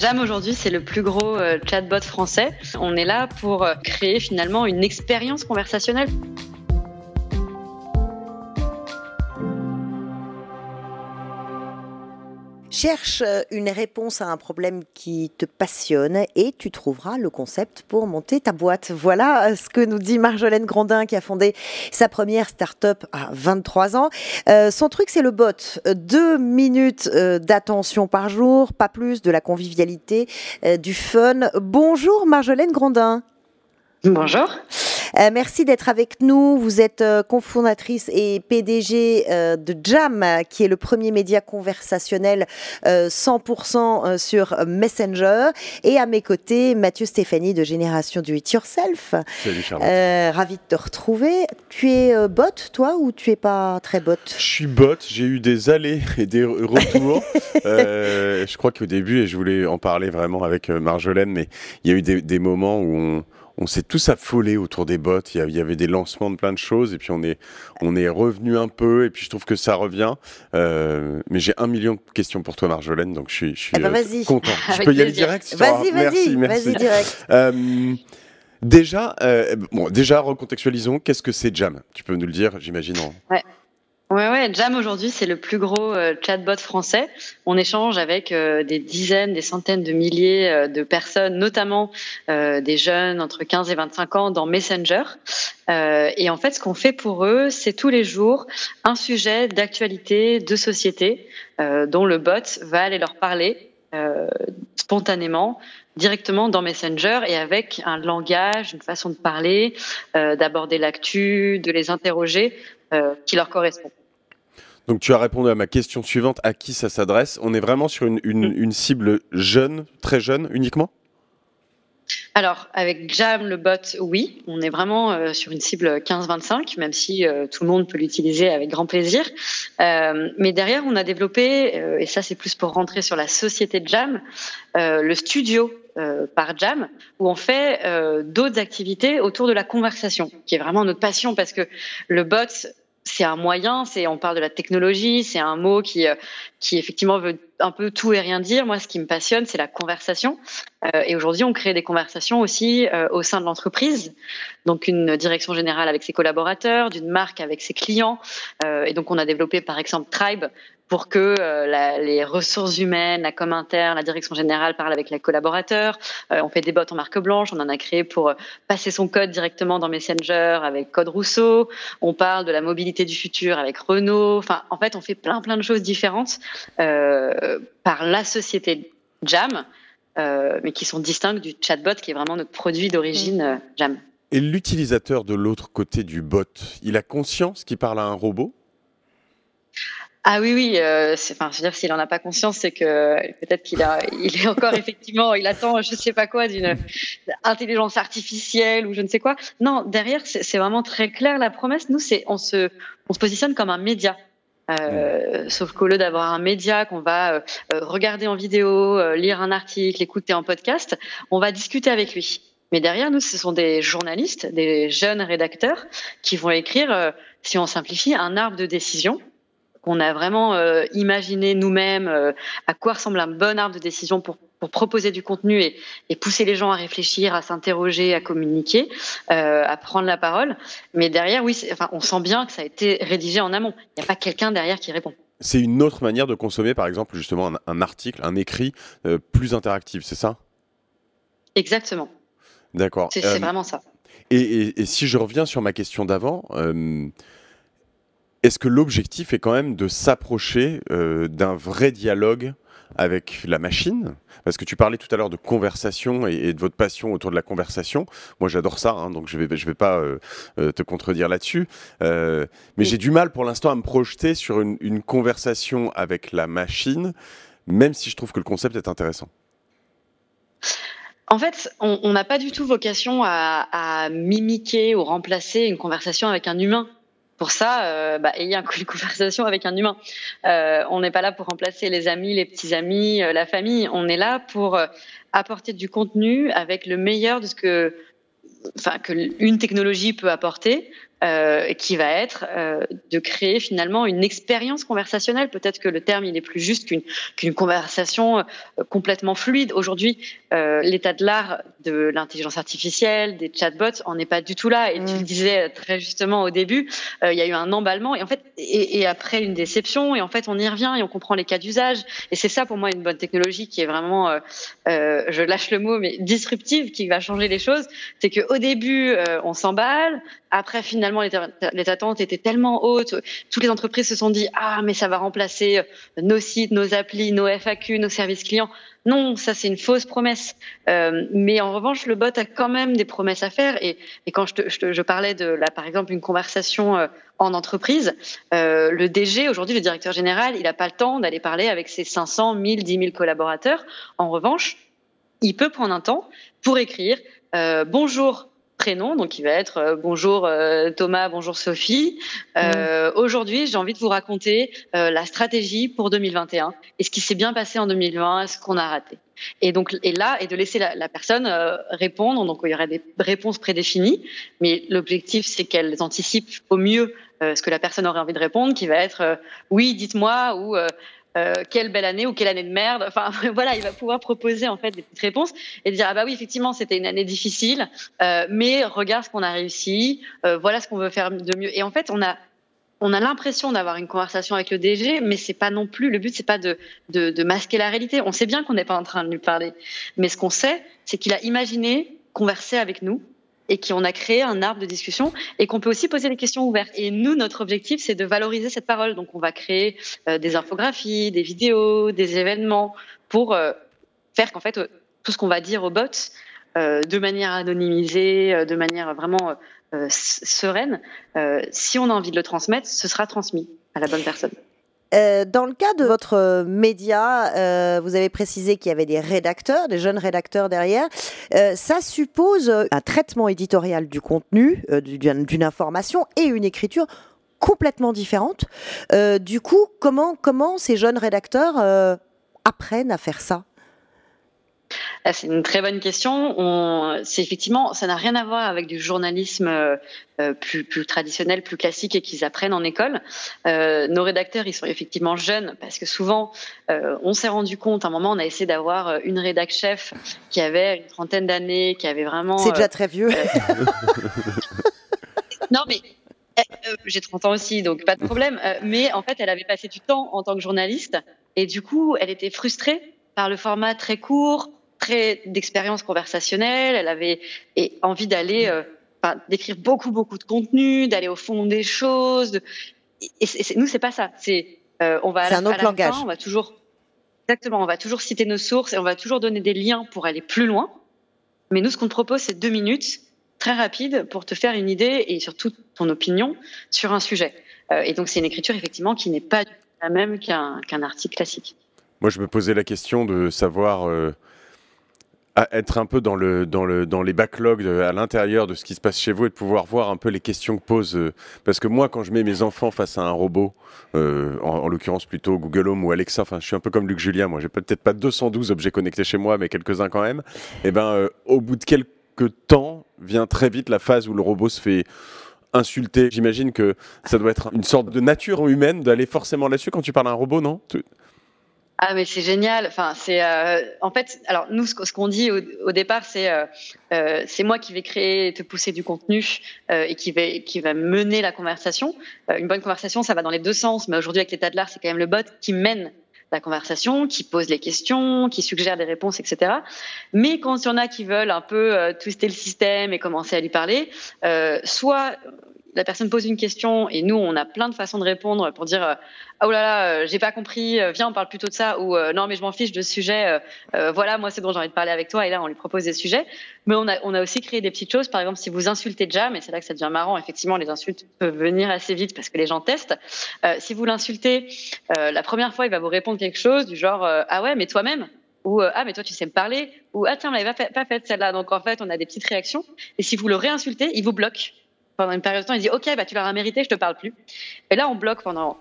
Jam aujourd'hui, c'est le plus gros euh, chatbot français. On est là pour euh, créer finalement une expérience conversationnelle. Cherche euh, une réponse à un problème qui te passionne et tu trouveras le concept pour monter ta boîte. Voilà euh, ce que nous dit Marjolaine Grandin qui a fondé sa première start-up à 23 ans. Euh, son truc, c'est le bot. Deux minutes d'attention par jour, pas plus, de la convivialité, du fun. Bonjour Marjolaine Grandin. Bonjour. Euh, merci d'être avec nous. Vous êtes euh, cofondatrice et PDG euh, de Jam, qui est le premier média conversationnel 100% sur Messenger. Et à mes côtés, Mathieu Stéphanie de Génération Do It Yourself. Salut Charlotte. ravi de te retrouver. Tu es bot, toi, ou tu es pas très bot Je suis bot. J'ai eu des allées et des retours. je crois qu'au début, et je voulais en parler vraiment avec Marjolaine, mais il y a eu des, des moments où on on s'est tous affolés autour des bots. Il y avait des lancements de plein de choses et puis on est, on est revenu un peu et puis je trouve que ça revient. Euh, mais j'ai un million de questions pour toi, Marjolaine, donc je suis, je suis eh ben, euh, content. je peux y aller direct Vas-y, vas-y, vas-y direct. Euh, déjà, bon, déjà recontextualisons. Qu'est-ce que c'est Jam? Tu peux nous le dire, j'imagine. Ouais. Ouais, ouais, Jam aujourd'hui, c'est le plus gros euh, chatbot français. On échange avec euh, des dizaines, des centaines de milliers euh, de personnes, notamment des jeunes entre 15 et 25 ans dans Messenger. et en fait, ce qu'on fait pour eux, c'est tous les jours un sujet d'actualité, de société, dont le bot va aller leur parler spontanément directement dans Messenger et avec un langage, une façon de parler, d'aborder l'actu, de les interroger qui leur correspond. Donc tu as répondu à ma question suivante, à qui ça s'adresse? On est vraiment sur une, cible jeune, très jeune uniquement? Alors, avec Jam, le bot, oui, on est vraiment euh, sur une cible 15-25, même si euh, tout le monde peut l'utiliser avec grand plaisir. Euh, mais derrière, on a développé, et ça c'est plus pour rentrer sur la société de Jam, le studio par Jam, où on fait d'autres activités autour de la conversation, qui est vraiment notre passion, parce que le bot, c'est un moyen, c'est on parle de la technologie, c'est un mot qui euh, qui effectivement veut un peu tout et rien dire. Moi, ce qui me passionne, c'est la conversation. Euh, et aujourd'hui, on crée des conversations aussi euh, au sein de l'entreprise, donc une direction générale avec ses collaborateurs, d'une marque avec ses clients. et donc, on a développé par exemple Tribe, pour que euh, la, les ressources humaines, la com interne, la direction générale parlent avec les collaborateurs. Euh, on fait des bots en marque blanche, on en a créé pour euh, passer son code directement dans Messenger avec Code Rousseau. On parle de la mobilité du futur avec Renault. Enfin, en fait, on fait plein plein de choses différentes par la société Jam, mais qui sont distinctes du chatbot qui est vraiment notre produit d'origine Jam. Et l'utilisateur de l'autre côté du bot, il a conscience qu'il parle à un robot? Ah oui, oui. Euh, enfin, je veux dire, s'il en a pas conscience, c'est que peut-être qu'il a, il est encore effectivement, il attend, je sais pas quoi, d'une intelligence artificielle ou je ne sais quoi. Non, derrière, c'est vraiment très clair la promesse. Nous, c'est, on se, on se positionne comme un média. Euh, sauf qu'au lieu d'avoir un média qu'on va euh, regarder en vidéo, euh, lire un article, écouter en podcast, on va discuter avec lui. Mais derrière nous, ce sont des journalistes, des jeunes rédacteurs qui vont écrire, euh, si on simplifie, un arbre de décision on a vraiment euh, imaginé nous-mêmes euh, à quoi ressemble un bon arbre de décision pour, proposer du contenu et, pousser les gens à réfléchir, à s'interroger, à communiquer, euh, à prendre la parole. Mais derrière, oui, enfin, on sent bien que ça a été rédigé en amont. Il n'y a pas quelqu'un derrière qui répond. C'est une autre manière de consommer, par exemple, justement, un, article, un écrit plus interactif, c'est ça? Exactement. D'accord. C'est vraiment ça. Et, et, si je reviens sur ma question d'avant, est-ce que l'objectif est quand même de s'approcher euh, d'un vrai dialogue avec la machine? Parce que tu parlais tout à l'heure de conversation et, de votre passion autour de la conversation. Moi, j'adore ça, hein, donc je ne vais, je vais pas euh, euh, te contredire là-dessus. mais j'ai du mal pour l'instant à me projeter sur une, conversation avec la machine, même si je trouve que le concept est intéressant. En fait, on n'a pas du tout vocation à, à, mimiquer ou remplacer une conversation avec un humain. Pour ça, euh, bah, ayez une conversation avec un humain. Euh, on n'est pas là pour remplacer les amis, les petits amis, euh, la famille. On est là pour euh, apporter du contenu avec le meilleur de ce que, enfin, que une technologie peut apporter euh, qui va être euh, de créer finalement une expérience conversationnelle. Peut-être que le terme il est plus juste qu'une qu'une conversation euh, complètement fluide. Aujourd'hui, euh, l'état de l'art de l'intelligence artificielle, des chatbots, on n'est pas du tout là. Et tu le mm. disais très justement au début, il y a eu un emballement et en fait et, et, après une déception et en fait on y revient et on comprend les cas d'usage. Et c'est ça pour moi une bonne technologie qui est vraiment, je lâche le mot, mais disruptive, qui va changer les choses. C'est que au début on s'emballe, après finalement les, attentes étaient tellement hautes. Toutes les entreprises se sont dit ah mais ça va remplacer euh, nos sites, nos applis, nos FAQ, nos services clients. Non, ça c'est une fausse promesse. Euh, mais en revanche, le bot a quand même des promesses à faire. Et, quand je, parlais de là, par exemple, une conversation euh, en entreprise, le DG aujourd'hui, le directeur général, il n'a pas le temps d'aller parler avec ses 500, 1000, 10 000 collaborateurs. En revanche, il peut prendre un temps pour écrire bonjour prénom, donc il va être euh, bonjour euh, Thomas, bonjour Sophie. Euh, mm. Aujourd'hui, j'ai envie de vous raconter la stratégie pour 2021 et ce qui s'est bien passé en 2020, ce qu'on a raté. Et donc, et là, et de laisser la, personne répondre. Donc, il y aurait des réponses prédéfinies, mais l'objectif, c'est qu'elles anticipent au mieux ce que la personne aurait envie de répondre, qui va être oui, dites-moi ou euh, quelle belle année ou quelle année de merde. Enfin voilà, il va pouvoir proposer en fait des petites réponses et dire ah bah oui effectivement c'était une année difficile, euh, mais regarde ce qu'on a réussi, euh, voilà ce qu'on veut faire de mieux. Et en fait on a on a l'impression d'avoir une conversation avec le DG, mais c'est pas non plus le but, c'est pas de, de, de, masquer la réalité. On sait bien qu'on n'est pas en train de lui parler, mais ce qu'on sait, c'est qu'il a imaginé converser avec nous et qu'on a créé un arbre de discussion et qu'on peut aussi poser des questions ouvertes. Et nous, notre objectif, c'est de valoriser cette parole. Donc, on va créer euh, des infographies, des vidéos, des événements pour euh, faire qu'en fait, euh, tout ce qu'on va dire aux bots, de manière anonymisée, de manière vraiment sereine, si on a envie de le transmettre, ce sera transmis à la bonne personne. Euh, dans le cas de votre euh, média, euh, vous avez précisé qu'il y avait des rédacteurs, des jeunes rédacteurs derrière. ça suppose un traitement éditorial du contenu, d'une information et une écriture complètement différente. du coup, comment, ces jeunes rédacteurs apprennent à faire ça? C'est une très bonne question. c'est effectivement, ça n'a rien à voir avec du journalisme euh, euh, plus, traditionnel, plus classique et qu'ils apprennent en école. Euh, nos rédacteurs, ils sont effectivement jeunes parce que souvent, on s'est rendu compte, à un moment, on a essayé d'avoir une rédac chef qui avait une trentaine d'années, qui avait vraiment. C'est déjà très vieux. non, mais j'ai 30 ans aussi, donc pas de problème. mais en fait, elle avait passé du temps en tant que journaliste et du coup, elle était frustrée par le format très court, très d'expérience conversationnelle. Elle avait envie d'aller, euh, d'écrire beaucoup, beaucoup de contenu, d'aller au fond des choses. Et, nous, c'est pas ça. C'est, euh, on va à, un autre langage. on va toujours, exactement, on va toujours citer nos sources et on va toujours donner des liens pour aller plus loin. Mais nous, ce qu'on te propose, c'est deux minutes très rapides pour te faire une idée et surtout ton opinion sur un sujet. Euh, et donc, c'est une écriture effectivement qui n'est pas la même qu'un qu'un article classique. Moi, je me posais la question de savoir être un peu dans, le, dans, le, dans les backlogs à l'intérieur de ce qui se passe chez vous et de pouvoir voir un peu les questions que posent. Euh, parce que moi, quand je mets mes enfants face à un robot, euh, en, l'occurrence plutôt Google Home ou Alexa, je suis un peu comme Luc Julien, moi, j'ai peut-être pas 212 objets connectés chez moi, mais quelques-uns quand même. Et eh ben, euh, au bout de quelques temps, vient très vite la phase où le robot se fait insulter. J'imagine que ça doit être une sorte de nature humaine d'aller forcément là-dessus quand tu parles à un robot, non? Ah mais c'est génial. Enfin c'est euh, en fait alors nous ce, qu'on dit au, départ c'est euh, euh, c'est moi qui vais créer te pousser du contenu et qui va qui va mener la conversation. une bonne conversation ça va dans les deux sens mais aujourd'hui avec l'état de l'art c'est quand même le bot qui mène la conversation, qui pose les questions, qui suggère des réponses, etc. Mais quand il y en a qui veulent un peu twister le système et commencer à lui parler, soit la personne pose une question et nous, on a plein de façons de répondre pour dire ah oh là là, euh, j'ai pas compris, euh, viens, on parle plutôt de ça ou euh, non, mais je m'en fiche de ce sujet. voilà, moi c'est bon, j'ai envie de parler avec toi et là on lui propose des sujets. Mais on a on a aussi créé des petites choses. Par exemple, si vous insultez Jam, et c'est là que ça devient marrant. Effectivement, les insultes peuvent venir assez vite parce que les gens testent. si vous l'insultez, la première fois, il va vous répondre quelque chose du genre ah ouais, mais toi-même ou ah mais toi tu sais me parler ou ah tiens, on l'avait pas fait, celle-là. Donc en fait, on a des petites réactions. Et si vous le réinsultez, il vous bloque pendant une période de temps, il dit OK, bah, tu l'auras mérité, je te parle plus. Et là, on bloque pendant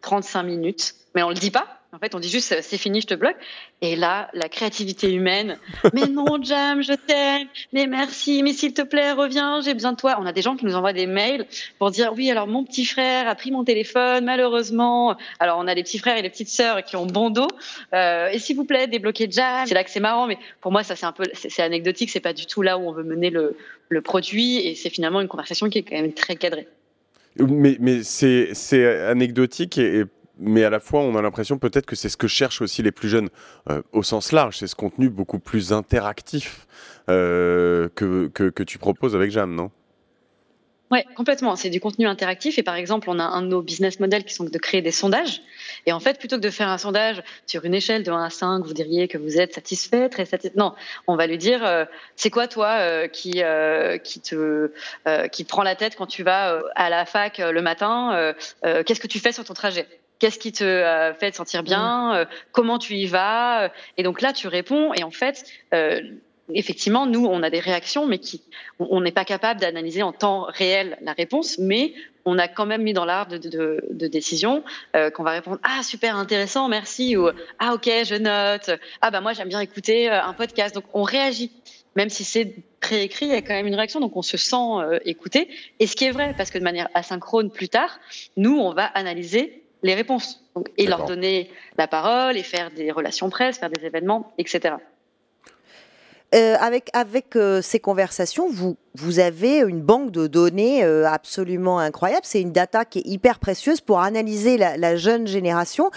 35 minutes, mais on le dit pas. En fait, on dit juste c'est fini, je te bloque. Et là, la créativité humaine. mais non, Jam, je t'aime. Mais merci. Mais s'il te plaît, reviens. J'ai besoin de toi. On a des gens qui nous envoient des mails pour dire oui. Alors mon petit frère a pris mon téléphone, malheureusement. Alors on a des petits frères et des petites sœurs qui ont bon dos. Euh, et s'il vous plaît, débloquez Jam. C'est là que c'est marrant. Mais pour moi, ça c'est un peu, c'est anecdotique. C'est pas du tout là où on veut mener le, le produit. Et c'est finalement une conversation qui est quand même très cadrée. Mais, c'est anecdotique et, et mais à la fois, on a l'impression peut-être que c'est ce que cherchent aussi les plus jeunes euh, au sens large. C'est ce contenu beaucoup plus interactif euh, que, que, que, tu proposes avec Jam, non? Oui, complètement. C'est du contenu interactif. Et par exemple, on a un de nos business models qui sont de créer des sondages. Et en fait, plutôt que de faire un sondage sur une échelle de 1 à 5, vous diriez que vous êtes satisfait, très satisfait. Non, on va lui dire, euh, c'est quoi toi euh, qui, euh, qui, te, qui te prend la tête quand tu vas à la fac le matin Qu'est-ce que tu fais sur ton trajet? Qu'est-ce qui te fait te sentir bien? Euh, Comment tu y vas? Et donc là, tu réponds. Et en fait, effectivement, nous, on a des réactions, mais qui, on n'est pas capable d'analyser en temps réel la réponse, mais on a quand même mis dans l'art de, de, de, décision qu'on va répondre ah super intéressant, merci ou ah ok je note, ah bah moi j'aime bien écouter un podcast. Donc on réagit, même si c'est préécrit, il y a quand même une réaction, donc on se sent écouté. Et ce qui est vrai, parce que de manière asynchrone plus tard, nous on va analyser les réponses et leur donner la parole et faire des relations presse, faire des événements, etc. Euh, avec euh, ces conversations, vous, avez une banque de données euh, absolument incroyable. C'est une data qui est hyper précieuse pour analyser la, jeune génération.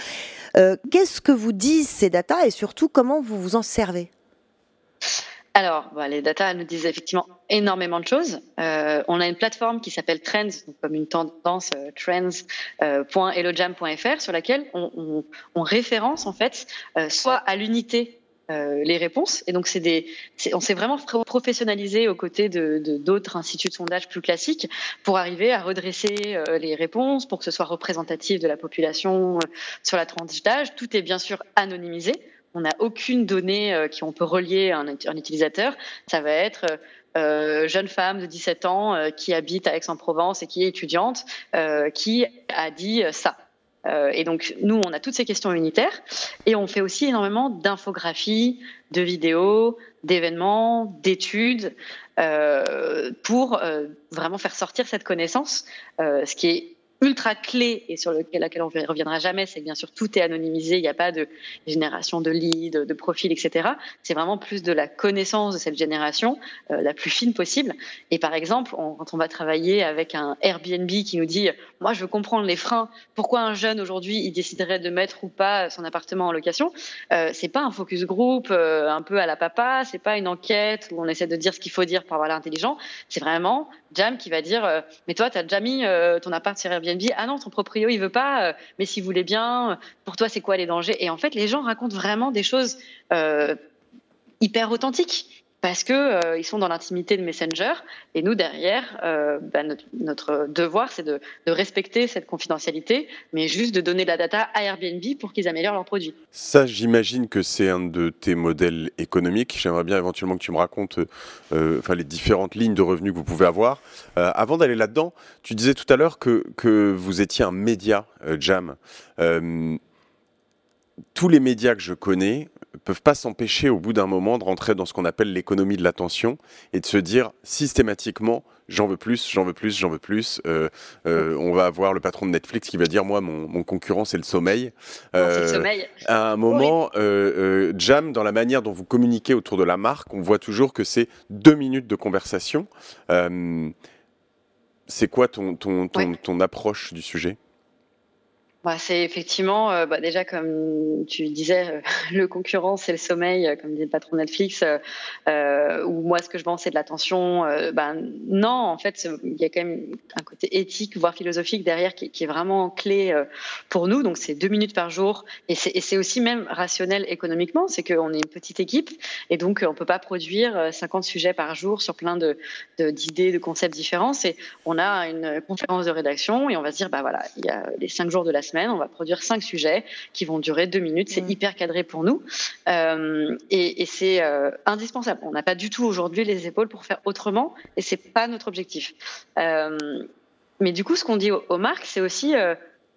Qu'est-ce que vous disent ces data et surtout comment vous vous en servez? Alors, bah, les data nous disent effectivement énormément de choses. On a une plateforme qui s'appelle Trends, comme une tendance euh, trends.elojam.fr, sur laquelle on, référence en fait soit à l'unité les réponses. Et donc, c'est des, on s'est vraiment professionnalisé aux côtés de d'autres instituts de sondage plus classiques pour arriver à redresser les réponses, pour que ce soit représentatif de la population sur la tranche d'âge. Tout est bien sûr anonymisé. On n'a aucune donnée euh, qui on peut relier à un, utilisateur. Ça va être euh, jeune femme de 17 ans euh, qui habite à Aix-en-Provence et qui est étudiante, qui a dit ça. Et donc, nous, on a toutes ces questions unitaires. Et on fait aussi énormément d'infographies, de vidéos, d'événements, d'études pour vraiment faire sortir cette connaissance, ce qui est ultra clé et sur lequel, laquelle on ne reviendra jamais, c'est bien sûr tout est anonymisé, il n'y a pas de génération de leads, de profils, etc. C'est vraiment plus de la connaissance de cette génération, euh, la plus fine possible. Et par exemple, quand on va travailler avec un Airbnb qui nous dit, moi je veux comprendre les freins, pourquoi un jeune aujourd'hui il déciderait de mettre ou pas son appartement en location, euh, c'est pas un focus group euh, un peu à la papa, c'est pas une enquête où on essaie de dire ce qu'il faut dire pour avoir l'intelligent, c'est vraiment Jam qui va dire, euh, mais toi tu as déjà mis ton appart sur Airbnb ah non, ton proprio, il veut pas, euh, mais s'il voulait bien, euh, pour toi, c'est quoi les dangers? Et en fait, les gens racontent vraiment des choses euh, hyper authentiques parce que euh, ils sont dans l'intimité de Messenger et nous derrière, euh, bah, notre, devoir c'est de, respecter cette confidentialité, mais juste de donner la data à Airbnb pour qu'ils améliorent leurs produits. Ça, j'imagine que c'est un de tes modèles économiques. J'aimerais bien éventuellement que tu me racontes, euh, enfin les différentes lignes de revenus que vous pouvez avoir. avant d'aller là-dedans, tu disais tout à l'heure que que vous étiez un média Jam tous les médias que je connais peuvent pas s'empêcher au bout d'un moment de rentrer dans ce qu'on appelle l'économie de l'attention et de se dire systématiquement j'en veux plus, j'en veux plus, j'en veux plus. Euh, euh, on va avoir le patron de Netflix qui va dire moi mon, concurrent c'est le sommeil. Euh, le sommeil. À un moment, Jam dans la manière dont vous communiquez autour de la marque, on voit toujours que c'est deux minutes de conversation. c'est quoi ton, ton, ton approche du sujet? Bah, c'est effectivement, euh, bah, déjà comme tu disais, euh, le concurrent c'est le sommeil, euh, comme dit le patron Netflix, ou moi ce que je vends c'est de l'attention. ben non, en fait, il y a quand même un côté éthique, voire philosophique derrière qui, est vraiment clé pour nous. Donc c'est deux minutes par jour, et c'est aussi même rationnel économiquement, c'est qu'on est une petite équipe, et donc on peut pas produire 50 sujets par jour sur plein d'idées, de, de, concepts différents. C'est on a une conférence de rédaction et on va se dire bah voilà, il y a les cinq jours de la semaine, on va produire cinq sujets qui vont durer deux minutes. C'est mm. hyper cadré pour nous euh, et, c'est euh, indispensable. On n'a pas du tout aujourd'hui les épaules pour faire autrement et c'est pas notre objectif. Euh, mais du coup, ce qu'on dit aux, marques, c'est aussi,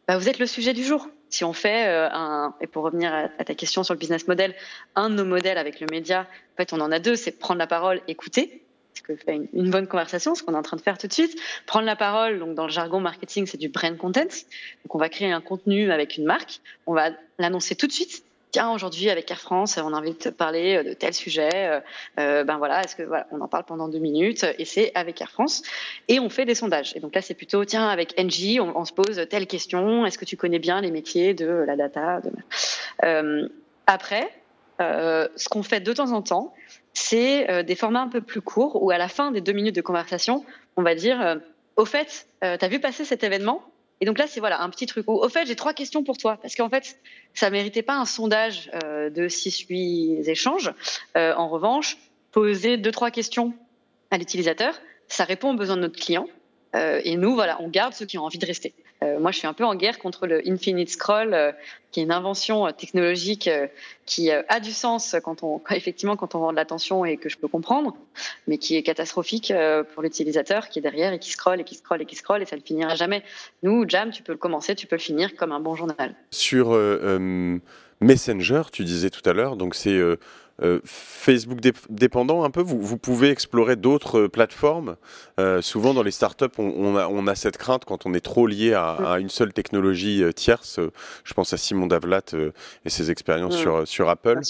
bah, vous êtes le sujet du jour. Si on fait un, et pour revenir à, ta question sur le business model, un de nos modèles avec le média, en fait, on en a deux, c'est prendre la parole, écouter ce que fait une, bonne conversation, ce qu'on est en train de faire tout de suite. Prendre la parole, donc dans le jargon marketing, c'est du brand content. Donc on va créer un contenu avec une marque, on va l'annoncer tout de suite. Tiens, aujourd'hui avec Air France, on a envie de te parler euh, de tel sujet. Euh, euh, ben voilà, est-ce que voilà, on en parle pendant deux minutes? Et c'est avec Air France et on fait des sondages. Et donc là, c'est plutôt tiens avec NG, on, se pose telle question. Est-ce que tu connais bien les métiers de la data. Après, ce qu'on fait de temps en temps, c'est euh, des formats un peu plus courts où à la fin des deux minutes de conversation, on va dire euh, au fait, euh, tu as vu passer cet événement? Et donc là, c'est voilà un petit truc où au fait, j'ai trois questions pour toi parce qu'en fait, ça méritait pas un sondage de 6-8 échanges. en revanche, poser deux trois questions à l'utilisateur, ça répond aux besoins de notre client. et nous, voilà, on garde ceux qui ont envie de rester. Moi, je suis un peu en guerre contre le infinite scroll, qui est une invention euh, technologique qui a du sens quand on, effectivement, quand on vend de l'attention et que je peux comprendre, mais qui est catastrophique pour l'utilisateur qui est derrière et qui scrolle et qui scrolle et qui scrolle et ça ne finira jamais. Nous, Jam, tu peux le commencer, tu peux le finir comme un bon journal. Sur Messenger, tu disais tout à l'heure, donc c'est euh, Facebook dépendant un peu, vous, pouvez explorer d'autres euh, plateformes? Euh, souvent dans les startups, on, on, a, cette crainte quand on est trop lié à, une seule technologie tierce. Je pense à Simon Davlat et ses expériences sur, sur Apple.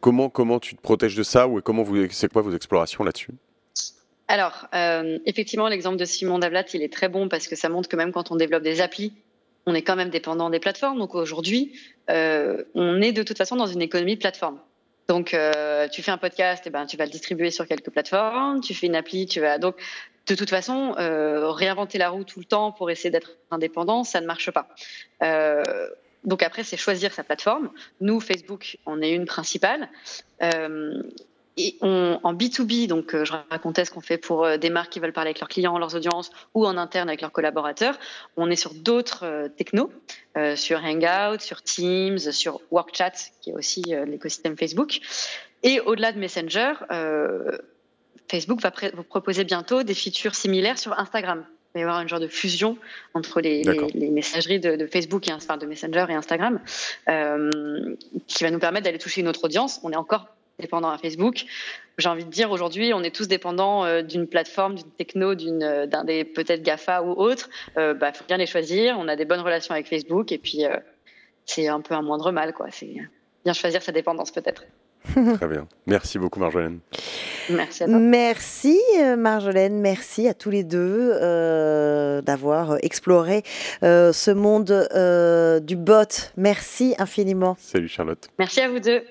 comment, comment tu te protèges de ça ou comment vous, c'est quoi vos explorations là-dessus? Alors, effectivement, l'exemple de Simon Davlat, il est très bon parce que ça montre que même quand on développe des applis, on est quand même dépendant des plateformes. Donc aujourd'hui, euh, on est de toute façon dans une économie plateforme. Donc euh, tu fais un podcast, et eh ben tu vas le distribuer sur quelques plateformes. Tu fais une appli, tu vas donc de toute façon euh, réinventer la roue tout le temps pour essayer d'être indépendant, ça ne marche pas. donc après, c'est choisir sa plateforme. Nous, Facebook, on est une principale. Et on, en B2B, donc euh, je racontais ce qu'on fait pour euh, des marques qui veulent parler avec leurs clients, leurs audiences ou en interne avec leurs collaborateurs. On est sur d'autres euh, technos, sur Hangout, sur Teams, sur WorkChat, qui est aussi l'écosystème Facebook. Et au-delà de Messenger, Facebook va vous proposer bientôt des features similaires sur Instagram. Il va y avoir un genre de fusion entre les, les, messageries de, de, Facebook et enfin, de Messenger et Instagram, qui va nous permettre d'aller toucher une autre audience. On est encore dépendant à Facebook. J'ai envie de dire aujourd'hui, on est tous dépendants euh, d'une plateforme, d'une techno, d'une, euh, d'un des peut-être Gafa ou autre. Il euh, bah, faut bien les choisir. On a des bonnes relations avec Facebook et puis c'est un peu un moindre mal, quoi. C'est bien choisir sa dépendance peut-être. Très bien. Merci beaucoup, Marjolaine. Merci à toi. Merci, Marjolaine. Merci à tous les deux d'avoir exploré ce monde du bot. Merci infiniment. Salut, Charlotte. Merci à vous deux.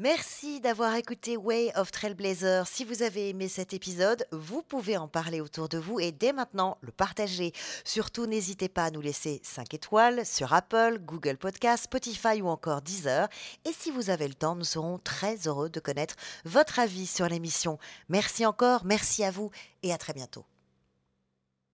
Merci d'avoir écouté Way of Trailblazer. Si vous avez aimé cet épisode, vous pouvez en parler autour de vous et dès maintenant le partager. Surtout, n'hésitez pas à nous laisser 5 étoiles sur Apple, Google Podcast, Spotify ou encore Deezer. Et si vous avez le temps, nous serons très heureux de connaître votre avis sur l'émission. Merci encore, merci à vous et à très bientôt.